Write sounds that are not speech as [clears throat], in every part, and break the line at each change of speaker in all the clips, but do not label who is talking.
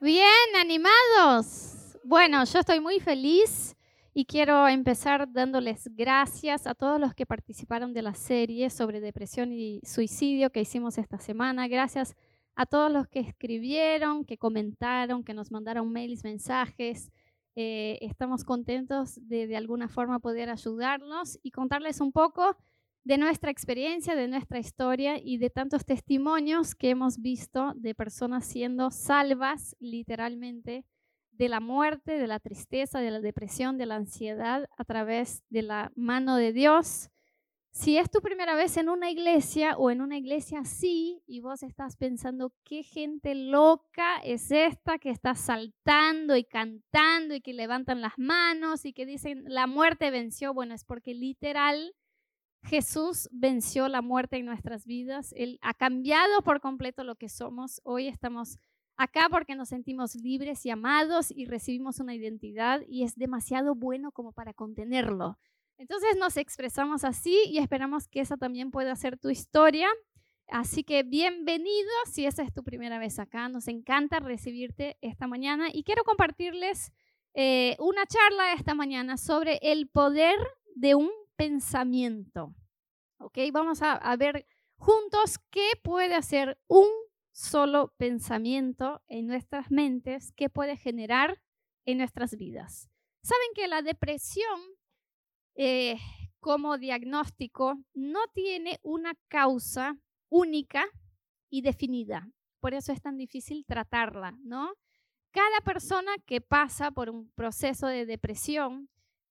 Bien, animados. Bueno, yo estoy muy feliz y quiero empezar dándoles gracias a todos los que participaron de la serie sobre depresión y suicidio que hicimos esta semana. Gracias a todos los que escribieron, que comentaron, que nos mandaron mails, mensajes. Eh, estamos contentos de de alguna forma poder ayudarlos y contarles un poco de nuestra experiencia, de nuestra historia y de tantos testimonios que hemos visto de personas siendo salvas literalmente de la muerte, de la tristeza, de la depresión, de la ansiedad a través de la mano de Dios. Si es tu primera vez en una iglesia o en una iglesia así y vos estás pensando qué gente loca es esta que está saltando y cantando y que levantan las manos y que dicen la muerte venció, bueno, es porque literal Jesús venció la muerte en nuestras vidas. Él ha cambiado por completo lo que somos. Hoy estamos acá porque nos sentimos libres y amados y recibimos una identidad y es demasiado bueno como para contenerlo. Entonces nos expresamos así y esperamos que esa también pueda ser tu historia. Así que bienvenido si esa es tu primera vez acá. Nos encanta recibirte esta mañana y quiero compartirles eh, una charla esta mañana sobre el poder de un pensamiento. ¿Ok? Vamos a, ver juntos qué puede hacer un solo pensamiento en nuestras mentes, qué puede generar en nuestras vidas. Saben que la depresión eh, como diagnóstico no tiene una causa única y definida. Por eso es tan difícil tratarla, ¿no? Cada persona que pasa por un proceso de depresión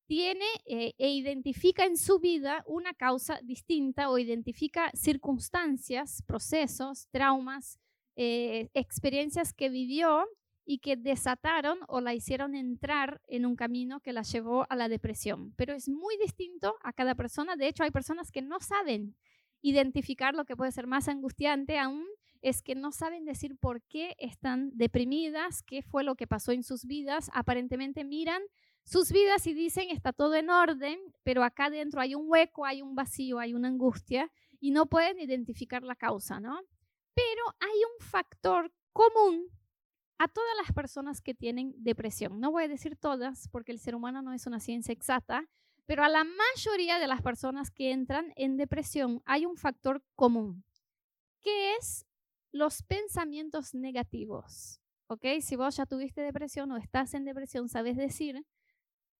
tiene eh, e identifica en su vida una causa distinta o identifica circunstancias, procesos, traumas, eh, experiencias que vivió y que desataron o la hicieron entrar en un camino que la llevó a la depresión. Pero es muy distinto a cada persona. De hecho, hay personas que no saben identificar lo que puede ser más angustiante aún, es que no saben decir por qué están deprimidas, qué fue lo que pasó en sus vidas. Aparentemente miran sus vidas y dicen está todo en orden, pero acá dentro hay un hueco, hay un vacío, hay una angustia y no pueden identificar la causa, ¿no? Pero hay un factor común a todas las personas que tienen depresión. No voy a decir todas porque el ser humano no es una ciencia exacta, pero a la mayoría de las personas que entran en depresión hay un factor común, que es los pensamientos negativos. ¿Ok? Si vos ya tuviste depresión o estás en depresión, sabes decir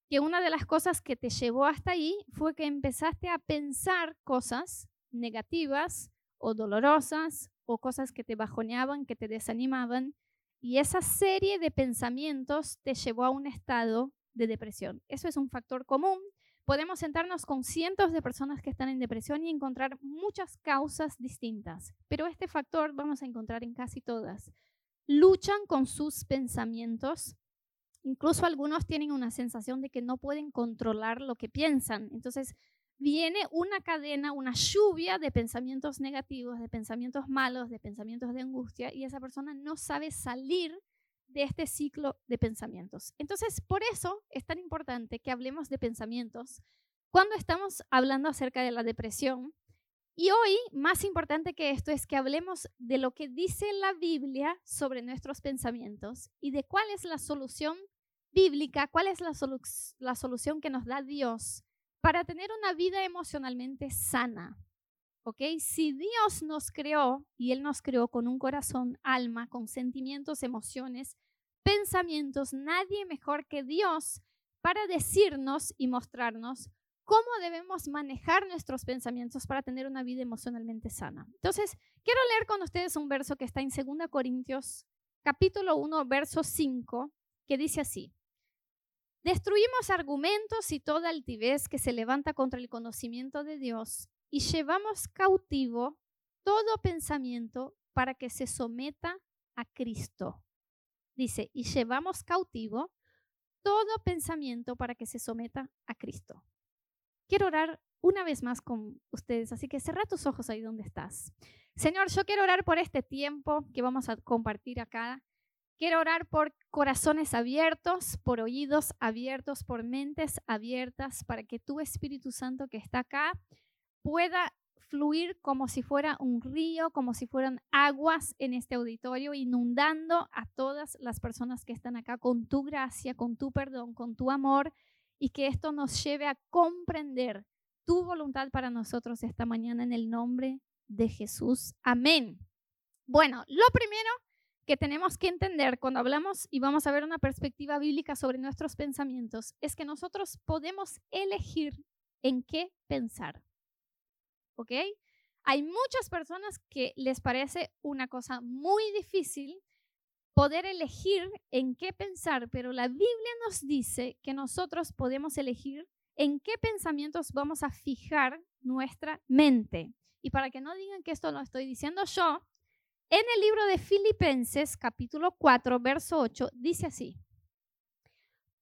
que una de las cosas que te llevó hasta ahí fue que empezaste a pensar cosas negativas o dolorosas o cosas que te bajoneaban, que te desanimaban, y esa serie de pensamientos te llevó a un estado de depresión. Eso es un factor común. Podemos sentarnos con cientos de personas que están en depresión y encontrar muchas causas distintas, pero este factor vamos a encontrar en casi todas. Luchan con sus pensamientos Incluso algunos tienen una sensación de que no pueden controlar lo que piensan. Entonces viene una cadena, una lluvia de pensamientos negativos, de pensamientos malos, de pensamientos de angustia, y esa persona no sabe salir de este ciclo de pensamientos. Entonces, por eso es tan importante que hablemos de pensamientos cuando estamos hablando acerca de la depresión. Y hoy, más importante que esto, es que hablemos de lo que dice la Biblia sobre nuestros pensamientos y de cuál es la solución bíblica, cuál es la, solución que nos da Dios para tener una vida emocionalmente sana. ¿Ok? Si Dios nos creó y Él nos creó con un corazón, alma, con sentimientos, emociones, pensamientos, nadie mejor que Dios para decirnos y mostrarnos cómo debemos manejar nuestros pensamientos para tener una vida emocionalmente sana. Entonces, quiero leer con ustedes un verso que está en 2 Corintios capítulo 1, verso 5, que dice así. Destruimos argumentos y toda altivez que se levanta contra el conocimiento de Dios y llevamos cautivo todo pensamiento para que se someta a Cristo. Dice, y llevamos cautivo todo pensamiento para que se someta a Cristo. Quiero orar una vez más con ustedes, así que cerra tus ojos ahí donde estás. Señor, yo quiero orar por este tiempo que vamos a compartir acá. Quiero orar por corazones abiertos, por oídos abiertos, por mentes abiertas, para que tu Espíritu Santo que está acá pueda fluir como si fuera un río, como si fueran aguas en este auditorio, inundando a todas las personas que están acá con tu gracia, con tu perdón, con tu amor, y que esto nos lleve a comprender tu voluntad para nosotros esta mañana en el nombre de Jesús. Amén. Bueno, lo primero que tenemos que entender cuando hablamos y vamos a ver una perspectiva bíblica sobre nuestros pensamientos es que nosotros podemos elegir en qué pensar. ¿Ok? Hay muchas personas que les parece una cosa muy difícil poder elegir en qué pensar, pero la Biblia nos dice que nosotros podemos elegir en qué pensamientos vamos a fijar nuestra mente. Y para que no digan que esto lo estoy diciendo yo, en el libro de Filipenses capítulo 4, verso 8, dice así,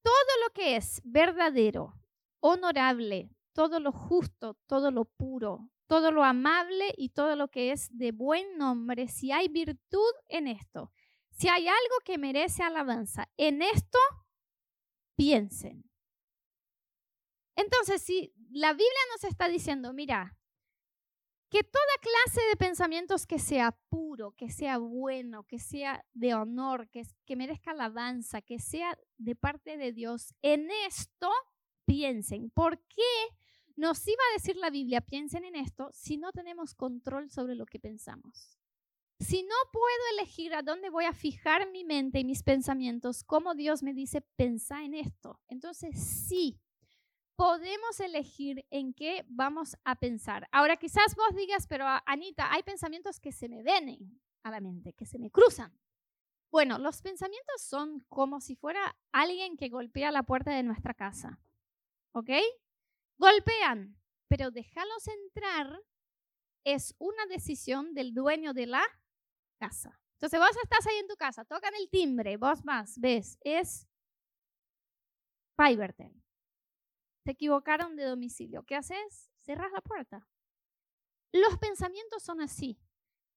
todo lo que es verdadero, honorable, todo lo justo, todo lo puro, todo lo amable y todo lo que es de buen nombre, si hay virtud en esto, si hay algo que merece alabanza, en esto piensen. Entonces, si la Biblia nos está diciendo, mira, que toda clase de pensamientos que sea puro, que sea bueno, que sea de honor, que, que merezca alabanza, que sea de parte de Dios, en esto piensen. ¿Por qué nos iba a decir la Biblia, piensen en esto, si no tenemos control sobre lo que pensamos? Si no puedo elegir a dónde voy a fijar mi mente y mis pensamientos, como Dios me dice, pensá en esto. Entonces sí, podemos elegir en qué vamos a pensar. Ahora quizás vos digas, pero Anita, hay pensamientos que se me vienen a la mente, que se me cruzan. Bueno, los pensamientos son como si fuera alguien que golpea la puerta de nuestra casa. ¿Ok? Golpean, pero dejarlos entrar es una decisión del dueño de la casa. Entonces vos estás ahí en tu casa, tocan el timbre, vos más, ves, es Fivertel te equivocaron de domicilio. ¿Qué haces? Cerras la puerta. Los pensamientos son así.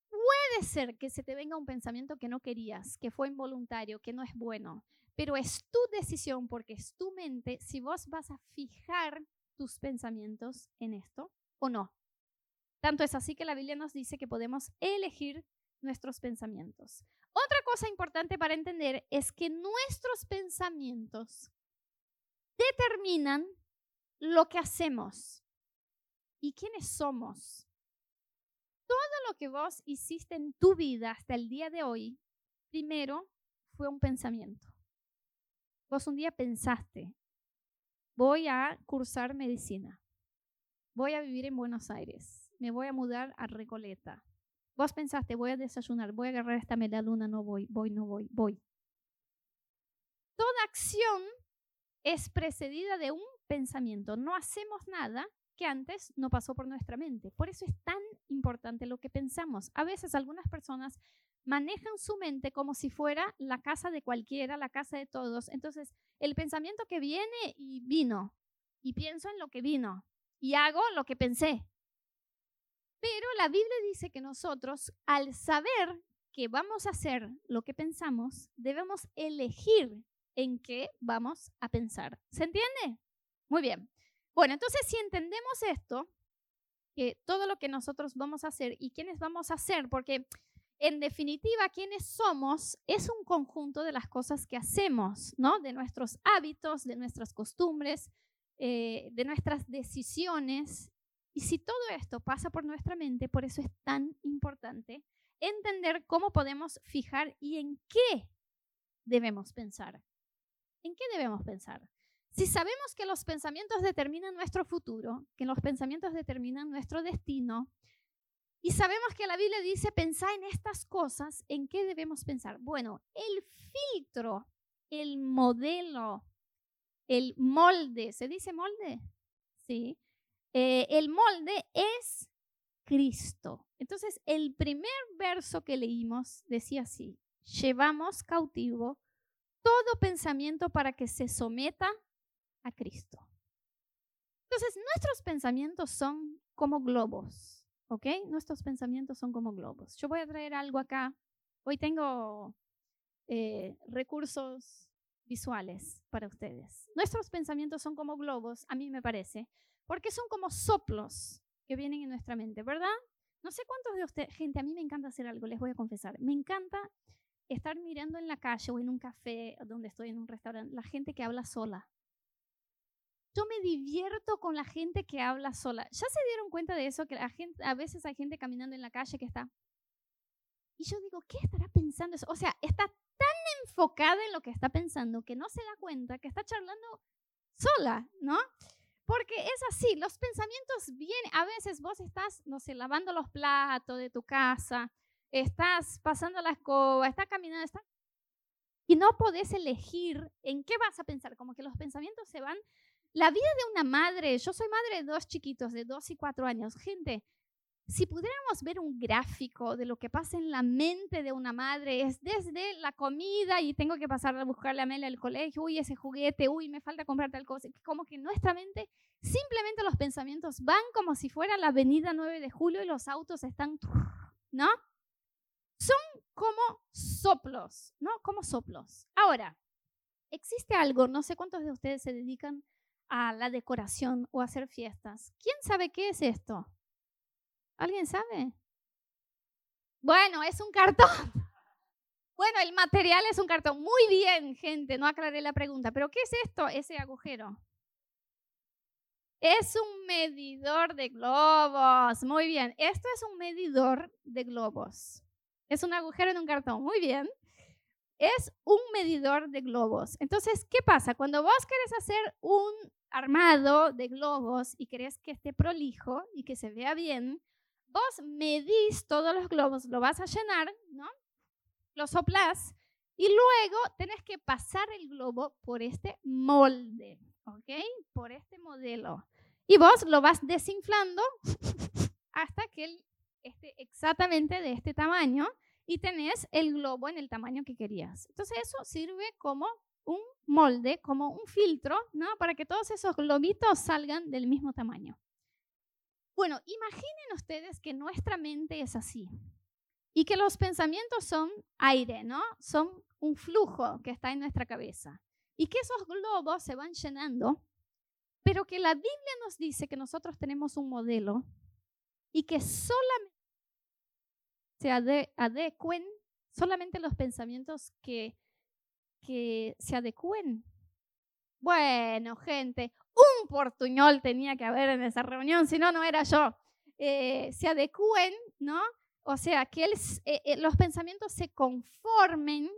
Puede ser que se te venga un pensamiento que no querías, que fue involuntario, que no es bueno, pero es tu decisión porque es tu mente si vos vas a fijar tus pensamientos en esto o no. Tanto es así que la Biblia nos dice que podemos elegir nuestros pensamientos. Otra cosa importante para entender es que nuestros pensamientos determinan lo que hacemos y quiénes somos. Todo lo que vos hiciste en tu vida hasta el día de hoy, primero fue un pensamiento. Vos un día pensaste, voy a cursar medicina, voy a vivir en Buenos Aires, me voy a mudar a Recoleta. Vos pensaste, voy a desayunar, voy a agarrar esta media luna, no voy, voy, no voy, voy. Toda acción es precedida de un pensamiento. No hacemos nada que antes no pasó por nuestra mente. Por eso es tan importante lo que pensamos. A veces algunas personas manejan su mente como si fuera la casa de cualquiera, la casa de todos. Entonces, el pensamiento que viene y vino, y pienso en lo que vino, y hago lo que pensé. Pero la Biblia dice que nosotros, al saber que vamos a hacer lo que pensamos, debemos elegir en qué vamos a pensar. ¿Se entiende? Muy bien. Bueno, entonces si entendemos esto, que todo lo que nosotros vamos a hacer y quiénes vamos a hacer, porque en definitiva, quiénes somos es un conjunto de las cosas que hacemos, ¿no? De nuestros hábitos, de nuestras costumbres, eh, de nuestras decisiones. Y si todo esto pasa por nuestra mente, por eso es tan importante entender cómo podemos fijar y en qué debemos pensar. ¿En qué debemos pensar? Si sabemos que los pensamientos determinan nuestro futuro, que los pensamientos determinan nuestro destino, y sabemos que la Biblia dice, pensar en estas cosas, ¿en qué debemos pensar? Bueno, el filtro, el modelo, el molde, ¿se dice molde? Sí. Eh, el molde es Cristo. Entonces, el primer verso que leímos decía así, llevamos cautivo todo pensamiento para que se someta a Cristo. Entonces, nuestros pensamientos son como globos, ¿ok? Nuestros pensamientos son como globos. Yo voy a traer algo acá. Hoy tengo eh, recursos visuales para ustedes. Nuestros pensamientos son como globos, a mí me parece, porque son como soplos que vienen en nuestra mente, ¿verdad? No sé cuántos de ustedes, gente, a mí me encanta hacer algo, les voy a confesar. Me encanta estar mirando en la calle o en un café donde estoy en un restaurante, la gente que habla sola. Yo me divierto con la gente que habla sola. ¿Ya se dieron cuenta de eso? Que la gente, a veces hay gente caminando en la calle que está... Y yo digo, ¿qué estará pensando eso? O sea, está tan enfocada en lo que está pensando que no se da cuenta que está charlando sola, ¿no? Porque es así, los pensamientos vienen, a veces vos estás, no sé, lavando los platos de tu casa, estás pasando la escoba, estás caminando, estás... Y no podés elegir en qué vas a pensar, como que los pensamientos se van. La vida de una madre, yo soy madre de dos chiquitos de dos y cuatro años, gente, si pudiéramos ver un gráfico de lo que pasa en la mente de una madre, es desde la comida y tengo que pasar a buscarle a Mel al colegio, uy, ese juguete, uy, me falta comprar tal cosa, como que nuestra mente, simplemente los pensamientos van como si fuera la avenida 9 de julio y los autos están, ¿no? Son como soplos, ¿no? Como soplos. Ahora, existe algo, no sé cuántos de ustedes se dedican a la decoración o hacer fiestas. ¿Quién sabe qué es esto? ¿Alguien sabe? Bueno, es un cartón. [laughs] Bueno, el material es un cartón. Muy bien, gente, no aclaré la pregunta. ¿Pero qué es esto, ese agujero? Es un medidor de globos. Muy bien, esto es un medidor de globos. Es un agujero en un cartón. Muy bien. Es un medidor de globos. Entonces, ¿qué pasa? Cuando vos querés hacer un armado de globos y querés que esté prolijo y que se vea bien, vos medís todos los globos, lo vas a llenar, ¿no? Lo soplás y luego tenés que pasar el globo por este molde, ¿ok? Por este modelo. Y vos lo vas desinflando [laughs] hasta que él esté exactamente de este tamaño y tenés el globo en el tamaño que querías. Entonces eso sirve como un molde, como un filtro, ¿no? Para que todos esos globitos salgan del mismo tamaño. Bueno, imaginen ustedes que nuestra mente es así y que los pensamientos son aire, ¿no? Son un flujo que está en nuestra cabeza y que esos globos se van llenando, pero que la Biblia nos dice que nosotros tenemos un modelo y que solamente se adecuen, solamente los pensamientos que, que se adecuen. Bueno, gente, un portuñol tenía que haber en esa reunión, si no, no era yo. Eh, se adecúen, ¿no? O sea, que eh, eh, los pensamientos se conformen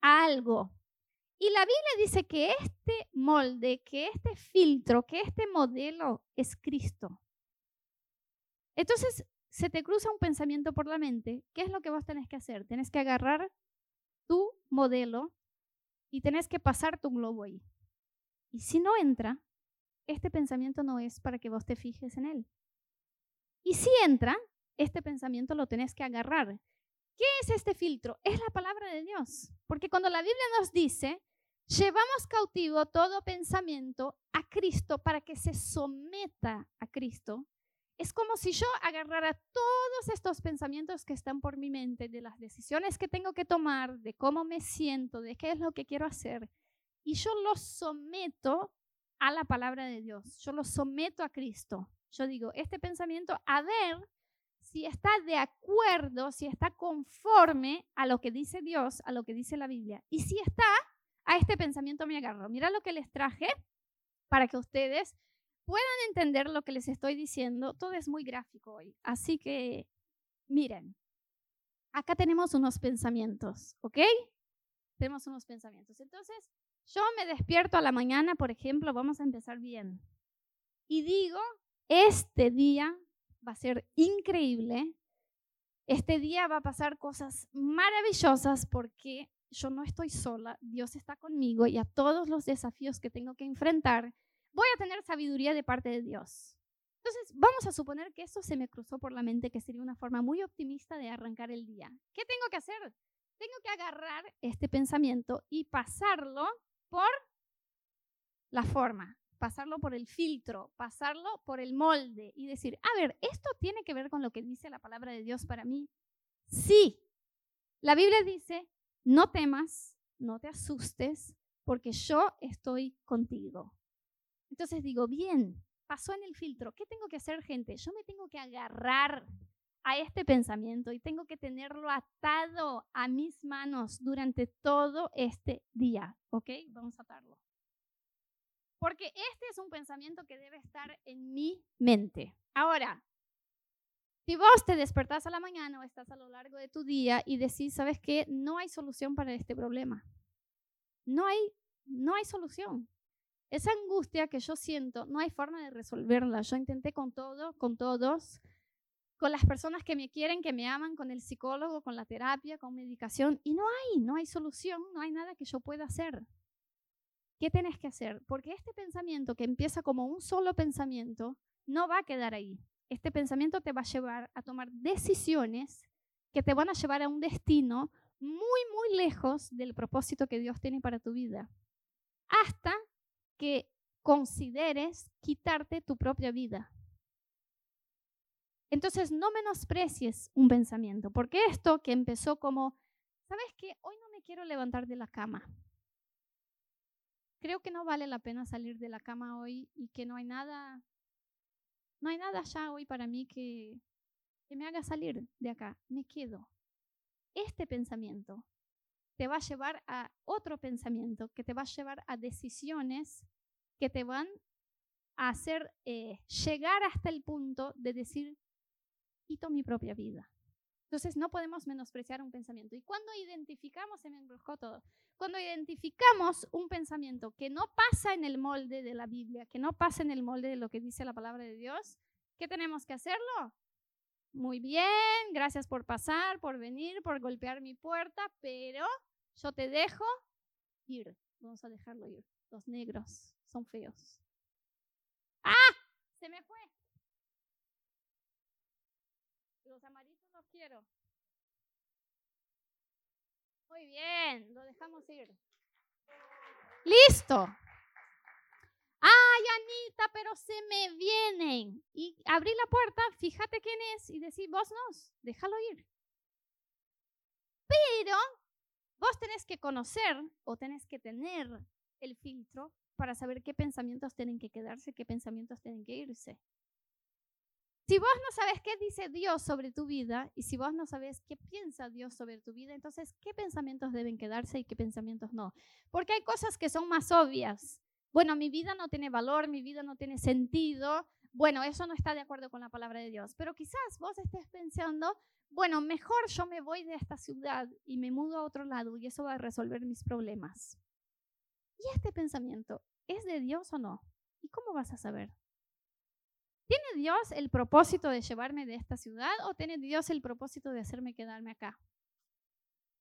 a algo. Y la Biblia dice que este molde, que este filtro, que este modelo es Cristo. Entonces, se te cruza un pensamiento por la mente, ¿qué es lo que vos tenés que hacer? Tenés que agarrar tu modelo y tenés que pasar tu globo ahí. Y si no entra, este pensamiento no es para que vos te fijes en él. Y si entra, este pensamiento lo tenés que agarrar. ¿Qué es este filtro? Es la palabra de Dios. Porque cuando la Biblia nos dice, llevamos cautivo todo pensamiento a Cristo para que se someta a Cristo, es como si yo agarrara todos estos pensamientos que están por mi mente, de las decisiones que tengo que tomar, de cómo me siento, de qué es lo que quiero hacer, y yo los someto a la palabra de Dios. Yo lo someto a Cristo. Yo digo, este pensamiento, a ver si está de acuerdo, si está conforme a lo que dice Dios, a lo que dice la Biblia. Y si está, a este pensamiento me agarro. Mira lo que les traje para que ustedes puedan entender lo que les estoy diciendo. Todo es muy gráfico hoy. Así que, miren, acá tenemos unos pensamientos, ¿ok? Tenemos unos pensamientos. Entonces, yo me despierto a la mañana, por ejemplo, vamos a empezar bien. Y digo, este día va a ser increíble. Este día va a pasar cosas maravillosas porque yo no estoy sola, Dios está conmigo y a todos los desafíos que tengo que enfrentar, voy a tener sabiduría de parte de Dios. Entonces, vamos a suponer que esto se me cruzó por la mente, que sería una forma muy optimista de arrancar el día. ¿Qué tengo que hacer? Tengo que agarrar este pensamiento y pasarlo por la forma, pasarlo por el filtro, pasarlo por el molde y decir, a ver, ¿esto tiene que ver con lo que dice la palabra de Dios para mí? Sí. La Biblia dice, no temas, no te asustes, porque yo estoy contigo. Entonces digo, bien, pasó en el filtro. ¿Qué tengo que hacer, gente? Yo me tengo que agarrar a este pensamiento y tengo que tenerlo atado a mis manos durante todo este día. ¿Ok? Vamos a atarlo. Porque este es un pensamiento que debe estar en mi mente. Ahora, si vos te despertás a la mañana o estás a lo largo de tu día y decís, ¿sabes qué? No hay solución para este problema. No hay, no hay solución. Esa angustia que yo siento, no hay forma de resolverla. Yo intenté con todo, con todos, con las personas que me quieren, que me aman, con el psicólogo, con la terapia, con medicación, y no hay, no hay solución, no hay nada que yo pueda hacer. ¿Qué tenés que hacer? Porque este pensamiento que empieza como un solo pensamiento, no va a quedar ahí este pensamiento te va a llevar a tomar decisiones que te van a llevar a un destino muy, muy lejos del propósito que Dios tiene para tu vida. Hasta que consideres quitarte tu propia vida. Entonces, no menosprecies un pensamiento, porque esto que empezó como, ¿sabes qué? Hoy no me quiero levantar de la cama. Creo que no vale la pena salir de la cama hoy y que no hay nada no hay nada ya hoy para mí que, me haga salir de acá. Me quedo. Este pensamiento te va a llevar a otro pensamiento, que te va a llevar a decisiones que te van a hacer eh, llegar hasta el punto de decir, quito mi propia vida. Entonces no podemos menospreciar un pensamiento. Y cuando identificamos, se me enroscó todo, cuando identificamos un pensamiento que no pasa en el molde de la Biblia, que no pasa en el molde de lo que dice la palabra de Dios, ¿qué tenemos que hacerlo? Muy bien, gracias por pasar, por venir, por golpear mi puerta, pero yo te dejo ir. Vamos a dejarlo ir. Los negros son feos. ¡Ah! Se me fue. Los amarillos los quiero. Muy bien, lo dejamos ir. Listo. Pero se me vienen. Y abrí la puerta, fíjate quién es y decís, vos no, déjalo ir. Pero vos tenés que conocer o tenés que tener el filtro para saber qué pensamientos tienen que quedarse, qué pensamientos tienen que irse. Si vos no sabes qué dice Dios sobre tu vida y si vos no sabes qué piensa Dios sobre tu vida, entonces, ¿qué pensamientos deben quedarse y qué pensamientos no? Porque hay cosas que son más obvias. Bueno, mi vida no tiene valor, mi vida no tiene sentido. Bueno, eso no está de acuerdo con la palabra de Dios. Pero quizás vos estés pensando, bueno, mejor yo me voy de esta ciudad y me mudo a otro lado y eso va a resolver mis problemas. ¿Y este pensamiento es de Dios o no? ¿Y cómo vas a saber? ¿Tiene Dios el propósito de llevarme de esta ciudad o tiene Dios el propósito de hacerme quedarme acá?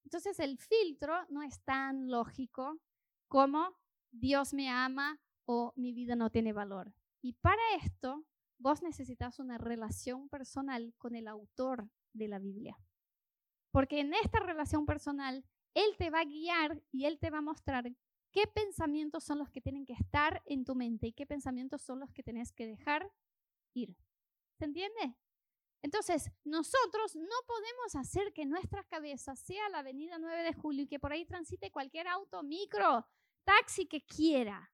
Entonces el filtro no es tan lógico como Dios me ama o mi vida no tiene valor. Y para esto, vos necesitas una relación personal con el autor de la Biblia. Porque en esta relación personal, Él te va a guiar y Él te va a mostrar qué pensamientos son los que tienen que estar en tu mente y qué pensamientos son los que tenés que dejar ir. ¿Se entiende? Entonces, nosotros no podemos hacer que nuestra cabeza sea la avenida 9 de julio y que por ahí transite cualquier auto, micro, taxi que quiera.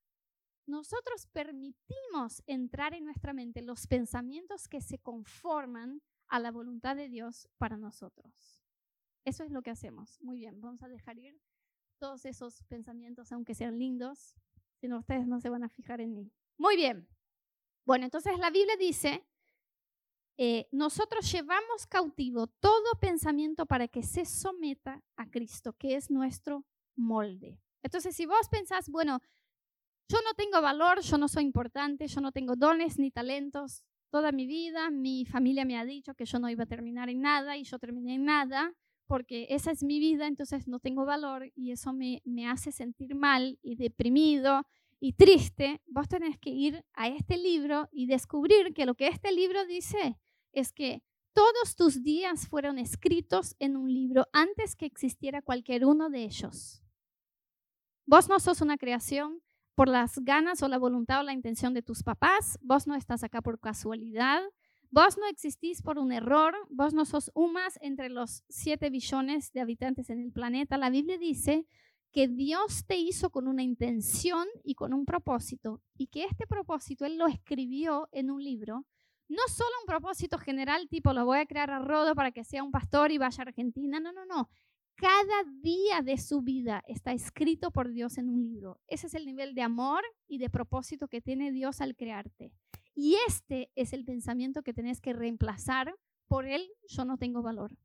Nosotros permitimos entrar en nuestra mente los pensamientos que se conforman a la voluntad de Dios para nosotros. Eso es lo que hacemos. Muy bien, vamos a dejar ir todos esos pensamientos, aunque sean lindos, si no ustedes no se van a fijar en mí. Muy bien. Bueno, entonces la Biblia dice, eh, nosotros llevamos cautivo todo pensamiento para que se someta a Cristo, que es nuestro molde. Entonces, si vos pensás, bueno, yo no tengo valor, yo no soy importante, yo no tengo dones ni talentos, toda mi vida mi familia me ha dicho que yo no iba a terminar en nada y yo terminé en nada, porque esa es mi vida, entonces no tengo valor y eso me, hace sentir mal y deprimido y triste, vos tenés que ir a este libro y descubrir que lo que este libro dice es que todos tus días fueron escritos en un libro antes que existiera cualquier uno de ellos. Vos no sos una creación por las ganas o la voluntad o la intención de tus papás, vos no estás acá por casualidad, vos no existís por un error, vos no sos un más entre los siete billones de habitantes en el planeta. La Biblia dice que Dios te hizo con una intención y con un propósito, y que este propósito Él lo escribió en un libro, no solo un propósito general tipo lo voy a crear a Rodo para que sea un pastor y vaya a Argentina, no, no, no. Cada día de su vida está escrito por Dios en un libro. Ese es el nivel de amor y de propósito que tiene Dios al crearte. Y este es el pensamiento que tenés que reemplazar por él, yo no tengo valor.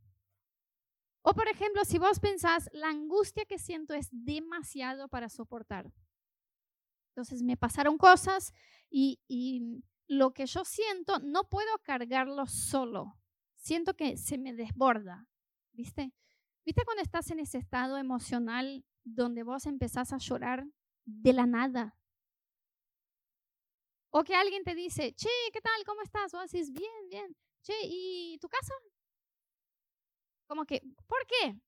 O por ejemplo, si vos pensás, la angustia que siento es demasiado para soportar. Entonces me pasaron cosas y, y lo que yo siento no puedo cargarlo solo. Siento que se me desborda, ¿viste? ¿Viste cuando estás en ese estado emocional donde vos empezás a llorar de la nada? O que alguien te dice, che, ¿qué tal? ¿Cómo estás? Vos decís, bien, bien. Che, ¿y tu casa? Como que, ¿por qué?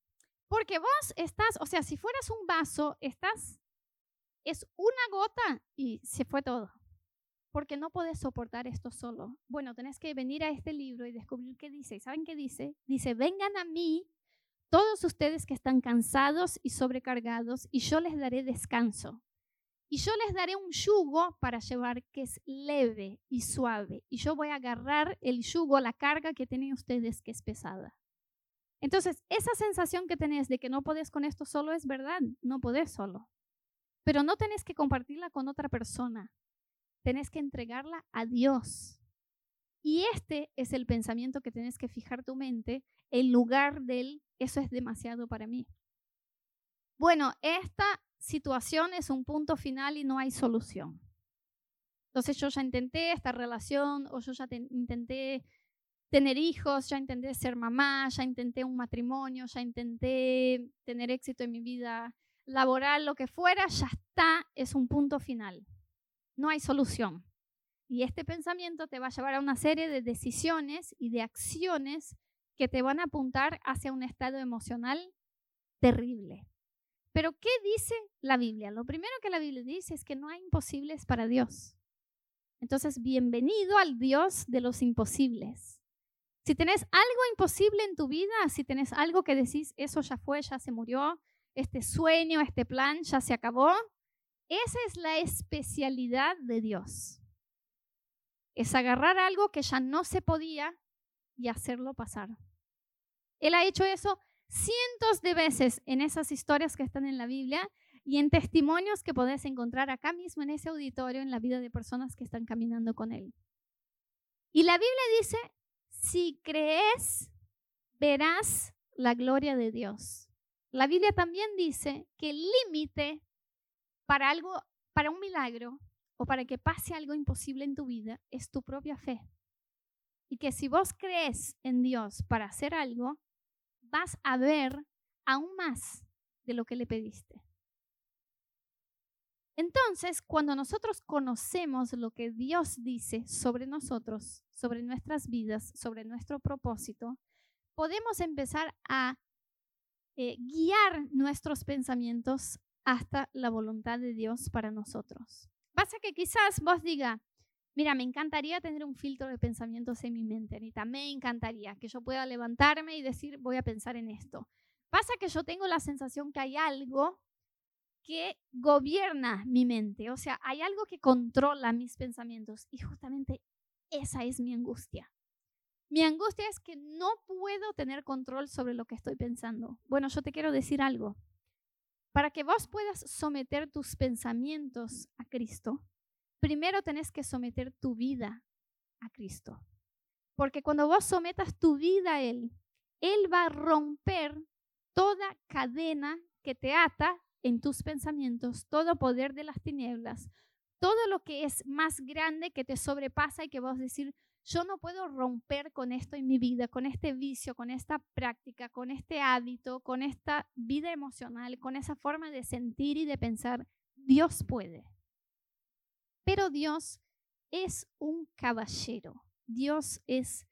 Porque vos estás, o sea, si fueras un vaso, estás, es una gota y se fue todo. Porque no puedes soportar esto solo. Bueno, tenés que venir a este libro y descubrir qué dice. ¿Y saben qué dice? Dice, vengan a mí todos ustedes que están cansados y sobrecargados y yo les daré descanso. Y yo les daré un yugo para llevar que es leve y suave. Y yo voy a agarrar el yugo, la carga que tienen ustedes que es pesada. Entonces, esa sensación que tenés de que no podés con esto solo es verdad, no podés solo. Pero no tenés que compartirla con otra persona, tenés que entregarla a Dios. Y este es el pensamiento que tenés que fijar tu mente en lugar del, eso es demasiado para mí. Bueno, esta situación es un punto final y no hay solución. Entonces yo ya intenté esta relación o yo ya intenté tener hijos, ya intenté ser mamá, ya intenté un matrimonio, ya intenté tener éxito en mi vida laboral, lo que fuera, ya está, es un punto final. No hay solución. Y este pensamiento te va a llevar a una serie de decisiones y de acciones que te van a apuntar hacia un estado emocional terrible. Pero ¿qué dice la Biblia? Lo primero que la Biblia dice es que no hay imposibles para Dios. Entonces, bienvenido al Dios de los imposibles. Si tenés algo imposible en tu vida, si tenés algo que decís, eso ya fue, ya se murió, este sueño, este plan ya se acabó, esa es la especialidad de Dios. Es agarrar algo que ya no se podía y hacerlo pasar. Él ha hecho eso cientos de veces en esas historias que están en la Biblia y en testimonios que podés encontrar acá mismo en ese auditorio en la vida de personas que están caminando con Él. Y la Biblia dice si crees, verás la gloria de Dios. La Biblia también dice que el límite para algo, para un milagro o para que pase algo imposible en tu vida es tu propia fe. Y que si vos crees en Dios para hacer algo, vas a ver aún más de lo que le pediste. Entonces, cuando nosotros conocemos lo que Dios dice sobre nosotros, sobre nuestras vidas, sobre nuestro propósito, podemos empezar a eh, guiar nuestros pensamientos hasta la voluntad de Dios para nosotros. Pasa que quizás vos diga, mira, me encantaría tener un filtro de pensamientos en mi mente, Anita, me encantaría que yo pueda levantarme y decir, voy a pensar en esto. Pasa que yo tengo la sensación que hay algo que gobierna mi mente, o sea, hay algo que controla mis pensamientos y justamente esa es mi angustia. Mi angustia es que no puedo tener control sobre lo que estoy pensando. Bueno, yo te quiero decir algo. Para que vos puedas someter tus pensamientos a Cristo, primero tenés que someter tu vida a Cristo. Porque cuando vos sometas tu vida a Él, Él va a romper toda cadena que te ata en tus pensamientos todo poder de las tinieblas, todo lo que es más grande que te sobrepasa y que vos decir, yo no puedo romper con esto en mi vida, con este vicio, con esta práctica, con este hábito, con esta vida emocional, con esa forma de sentir y de pensar. Dios puede. Pero Dios es un caballero. Dios es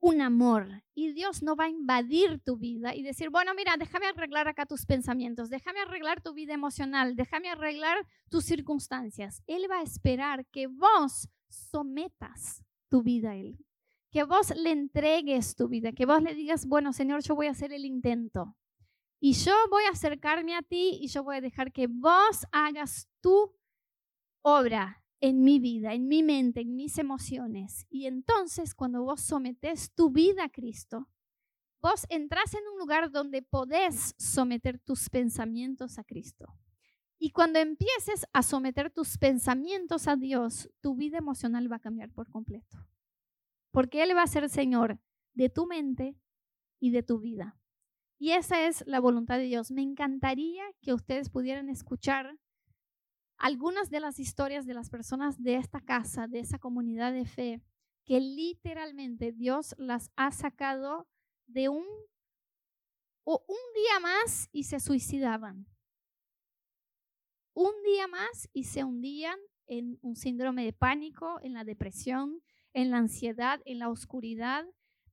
un amor y Dios no va a invadir tu vida y decir, bueno, mira, déjame arreglar acá tus pensamientos, déjame arreglar tu vida emocional, déjame arreglar tus circunstancias. Él va a esperar que vos sometas tu vida a Él, que vos le entregues tu vida, que vos le digas, bueno, Señor, yo voy a hacer el intento. Y yo voy a acercarme a ti y yo voy a dejar que vos hagas tu obra en mi vida, en mi mente, en mis emociones. Y entonces cuando vos sometes tu vida a Cristo, vos entras en un lugar donde podés someter tus pensamientos a Cristo. Y cuando empieces a someter tus pensamientos a Dios, tu vida emocional va a cambiar por completo. Porque Él va a ser Señor de tu mente y de tu vida. Y esa es la voluntad de Dios. Me encantaría que ustedes pudieran escuchar algunas de las historias de las personas de esta casa, de esa comunidad de fe, que literalmente Dios las ha sacado de un, o un día más y se suicidaban. Un día más y se hundían en un síndrome de pánico, en la depresión, en la ansiedad, en la oscuridad,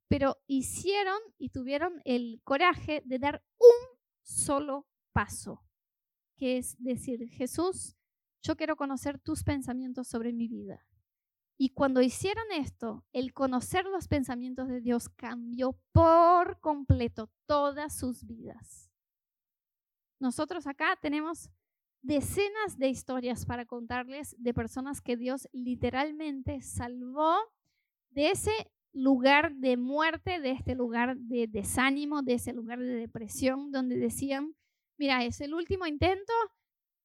pero hicieron y tuvieron el coraje de dar un solo paso, que es decir, Jesús, yo quiero conocer tus pensamientos sobre mi vida. Y cuando hicieron esto, el conocer los pensamientos de Dios cambió por completo todas sus vidas. Nosotros acá tenemos decenas de historias para contarles de personas que Dios literalmente salvó de ese lugar de muerte, de este lugar de desánimo, de ese lugar de depresión, donde decían, mira, es el último intento,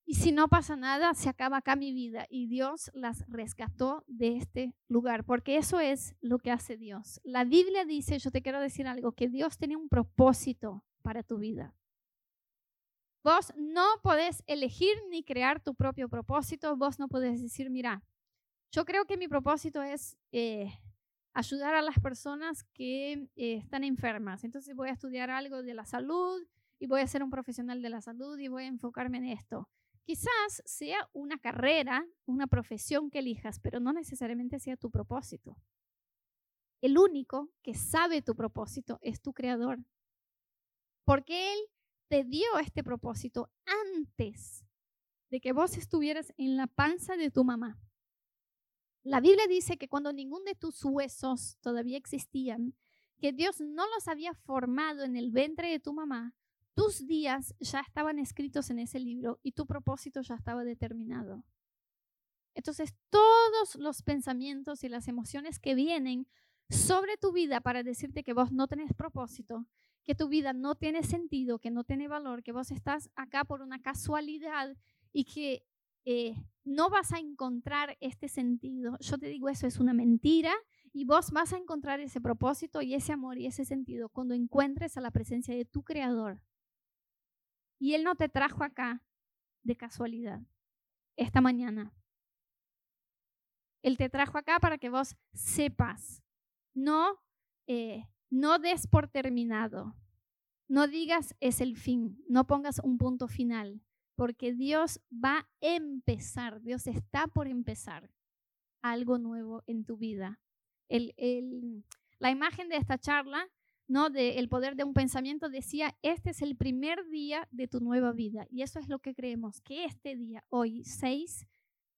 y si no pasa nada, se acaba acá mi vida. Y Dios las rescató de este lugar, porque eso es lo que hace Dios. La Biblia dice, yo te quiero decir algo, que Dios tiene un propósito para tu vida. Vos no podés elegir ni crear tu propio propósito. Vos no podés decir, mira, yo creo que mi propósito es eh, ayudar a las personas que eh, están enfermas. Entonces voy a estudiar algo de la salud y voy a ser un profesional de la salud y voy a enfocarme en esto. Quizás sea una carrera, una profesión que elijas, pero no necesariamente sea tu propósito. El único que sabe tu propósito es tu creador. Porque Él te dio este propósito antes de que vos estuvieras en la panza de tu mamá. La Biblia dice que cuando ningún de tus huesos todavía existían, que Dios no los había formado en el vientre de tu mamá, tus días ya estaban escritos en ese libro y tu propósito ya estaba determinado. Entonces, todos los pensamientos y las emociones que vienen sobre tu vida para decirte que vos no tenés propósito, que tu vida no tiene sentido, que no tiene valor, que vos estás acá por una casualidad y que eh, no vas a encontrar este sentido. Yo te digo, eso es una mentira y vos vas a encontrar ese propósito y ese amor y ese sentido cuando encuentres a la presencia de tu creador. Y Él no te trajo acá de casualidad, esta mañana. Él te trajo acá para que vos sepas, no, eh, no des por terminado, no digas es el fin, no pongas un punto final, porque Dios va a empezar, Dios está por empezar algo nuevo en tu vida. la imagen de esta charla ¿no? De el poder de un pensamiento, decía, este es el primer día de tu nueva vida. Y eso es lo que creemos, que este día, hoy, 6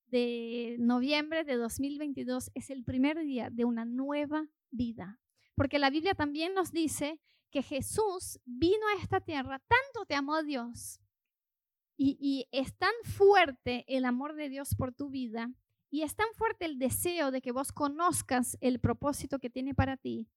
de noviembre de 2022, es el primer día de una nueva vida. Porque la Biblia también nos dice que Jesús vino a esta tierra, tanto te amó Dios, y, y es tan fuerte el amor de Dios por tu vida, y es tan fuerte el deseo de que vos conozcas el propósito que tiene para ti,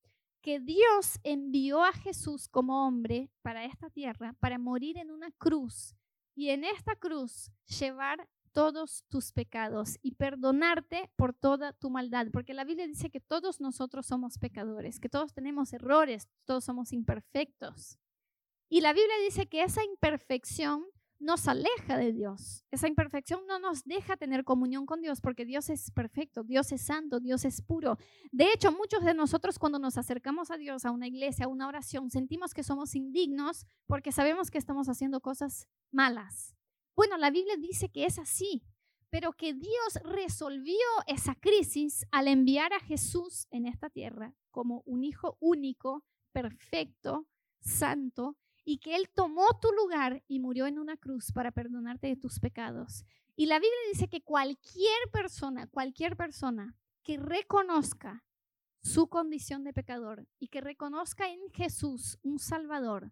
que Dios envió a Jesús como hombre para esta tierra, para morir en una cruz y en esta cruz llevar todos tus pecados y perdonarte por toda tu maldad, porque la Biblia dice que todos nosotros somos pecadores, que todos tenemos errores, todos somos imperfectos. Y la Biblia dice que esa imperfección nos aleja de Dios. Esa imperfección no nos deja tener comunión con Dios porque Dios es perfecto, Dios es santo, Dios es puro. De hecho, muchos de nosotros cuando nos acercamos a Dios, a una iglesia, a una oración, sentimos que somos indignos porque sabemos que estamos haciendo cosas malas. Bueno, la Biblia dice que es así, pero que Dios resolvió esa crisis al enviar a Jesús en esta tierra como un hijo único, perfecto, santo, y que Él tomó tu lugar y murió en una cruz para perdonarte de tus pecados. Y la Biblia dice que cualquier persona, cualquier persona que reconozca su condición de pecador y que reconozca en Jesús un Salvador,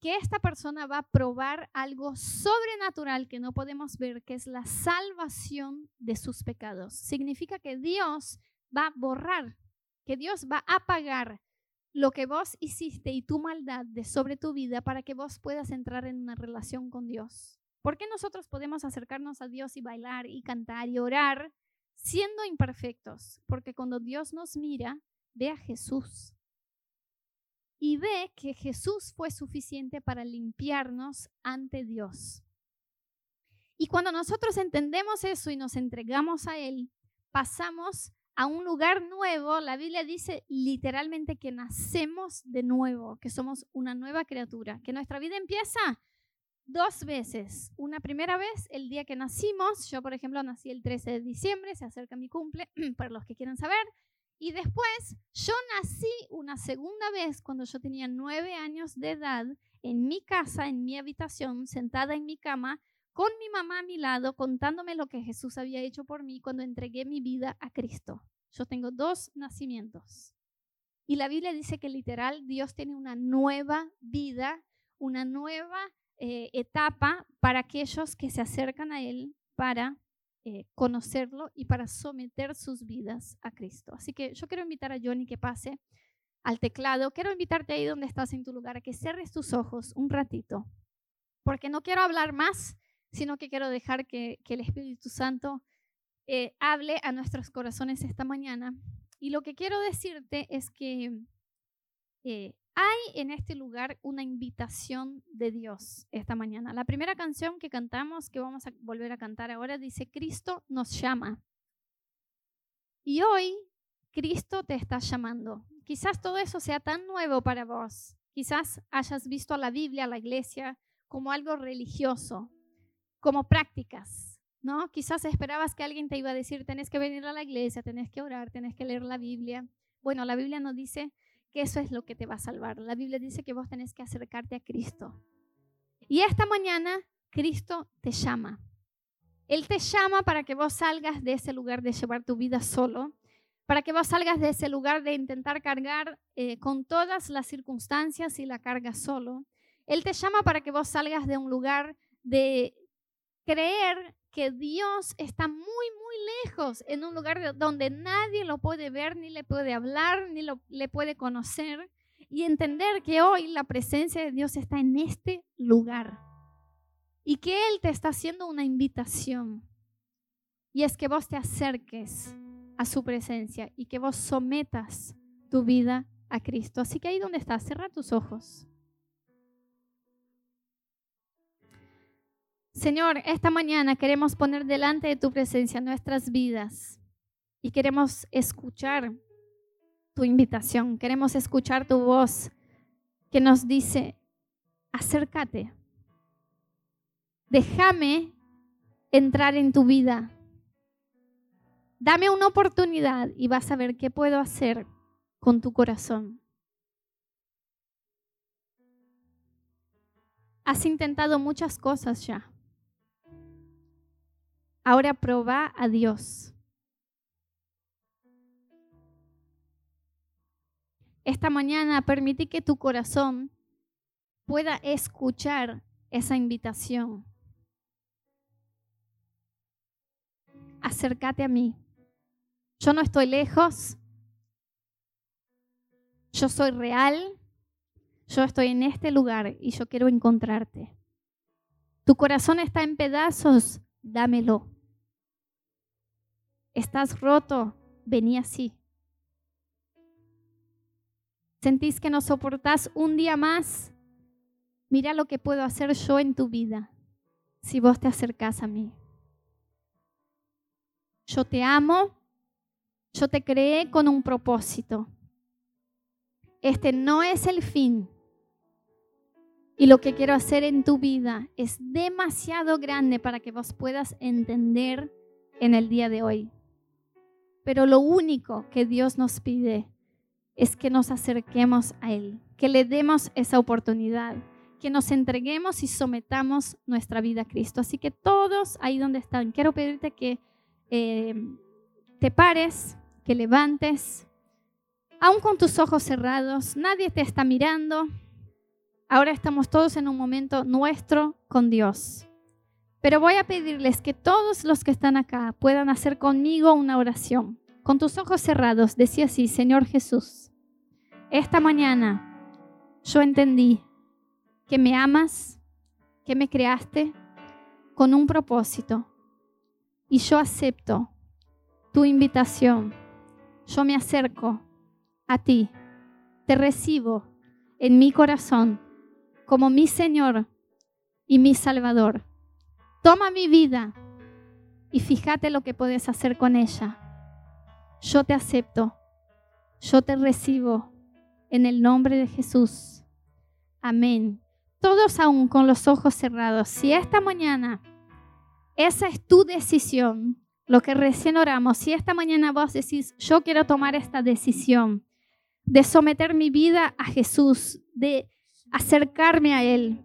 que esta persona va a probar algo sobrenatural que no podemos ver, que es la salvación de sus pecados. Significa que Dios va a borrar, que Dios va a apagar lo que vos hiciste y tu maldad de sobre tu vida para que vos puedas entrar en una relación con Dios. ¿Por qué nosotros podemos acercarnos a Dios y bailar y cantar y orar siendo imperfectos? Porque cuando Dios nos mira, ve a Jesús y ve que Jesús fue suficiente para limpiarnos ante Dios. Y cuando nosotros entendemos eso y nos entregamos a Él, pasamos a un lugar nuevo. La Biblia dice literalmente que nacemos de nuevo, que somos una nueva criatura, que nuestra vida empieza dos veces. Una primera vez el día que nacimos, yo por ejemplo nací el 13 de diciembre, se acerca mi cumple, [clears throat] para los que quieran saber, y después yo nací una segunda vez cuando yo tenía nueve años de edad en mi casa, en mi habitación, sentada en mi cama, con mi mamá a mi lado, contándome lo que Jesús había hecho por mí cuando entregué mi vida a Cristo. Yo tengo dos nacimientos. Y la Biblia dice que literal Dios tiene una nueva vida, una nueva eh, etapa para aquellos que se acercan a Él para eh, conocerlo y para someter sus vidas a Cristo. Así que yo quiero invitar a Johnny que pase al teclado. Quiero invitarte ahí donde estás en tu lugar a que cierres tus ojos un ratito, porque no quiero hablar más, sino que quiero dejar que, el Espíritu Santo eh, hable a nuestros corazones esta mañana. Y lo que quiero decirte es que eh, hay en este lugar una invitación de Dios esta mañana. La primera canción que cantamos, que vamos a volver a cantar ahora, dice, Cristo nos llama. Y hoy Cristo te está llamando. Quizás todo eso sea tan nuevo para vos. Quizás hayas visto a la Biblia, a la iglesia, como algo religioso, como prácticas, ¿no? Quizás esperabas que alguien te iba a decir, tenés que venir a la iglesia, tenés que orar, tenés que leer la Biblia. Bueno, la Biblia nos dice que eso es lo que te va a salvar. La Biblia dice que vos tenés que acercarte a Cristo. Y esta mañana Cristo te llama. Él te llama para que vos salgas de ese lugar de llevar tu vida solo, para que vos salgas de ese lugar de intentar cargar eh, con todas las circunstancias y la carga solo. Él te llama para que vos salgas de un lugar de creer que Dios está muy, muy lejos, en un lugar donde nadie lo puede ver, ni le puede hablar, ni lo, le puede conocer, y entender que hoy la presencia de Dios está en este lugar y que Él te está haciendo una invitación. Y es que vos te acerques a su presencia y que vos sometas tu vida a Cristo. Así que ahí donde estás, cierra tus ojos. Señor, esta mañana queremos poner delante de tu presencia nuestras vidas y queremos escuchar tu invitación, queremos escuchar tu voz que nos dice, acércate, déjame entrar en tu vida, dame una oportunidad y vas a ver qué puedo hacer con tu corazón. Has intentado muchas cosas ya. Ahora proba a Dios. Esta mañana permití que tu corazón pueda escuchar esa invitación. Acércate a mí. Yo no estoy lejos. Yo soy real. Yo estoy en este lugar y yo quiero encontrarte. Tu corazón está en pedazos dámelo. Estás roto, vení así. ¿Sentís que no soportás un día más? Mira lo que puedo hacer yo en tu vida si vos te acercás a mí. Yo te amo, yo te creé con un propósito. Este no es el fin, y lo que quiero hacer en tu vida es demasiado grande para que vos puedas entender en el día de hoy. Pero lo único que Dios nos pide es que nos acerquemos a Él, que le demos esa oportunidad, que nos entreguemos y sometamos nuestra vida a Cristo. Así que todos ahí donde están, quiero pedirte que eh, te pares, que levantes, aún con tus ojos cerrados, nadie te está mirando Ahora estamos todos en un momento nuestro con Dios. Pero voy a pedirles que todos los que están acá puedan hacer conmigo una oración. Con tus ojos cerrados, decía así, Señor Jesús, esta mañana yo entendí que me amas, que me creaste con un propósito. Y yo acepto tu invitación. Yo me acerco a ti. Te recibo en mi corazón como mi Señor y mi Salvador. Toma mi vida y fíjate lo que puedes hacer con ella. Yo te acepto, yo te recibo en el nombre de Jesús. Amén. Todos aún con los ojos cerrados. Si esta mañana esa es tu decisión, lo que recién oramos, si esta mañana vos decís, yo quiero tomar esta decisión de someter mi vida a Jesús, de acercarme a Él,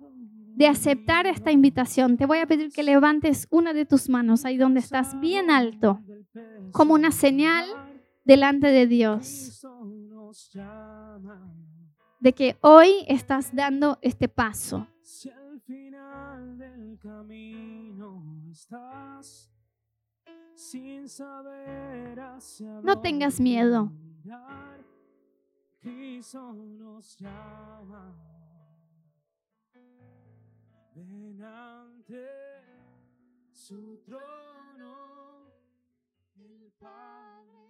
de aceptar esta invitación, te voy a pedir que levantes una de tus manos ahí donde estás, bien alto, como una señal delante de Dios, de que hoy estás dando este paso. No tengas miedo. Ven ante su trono, el Padre.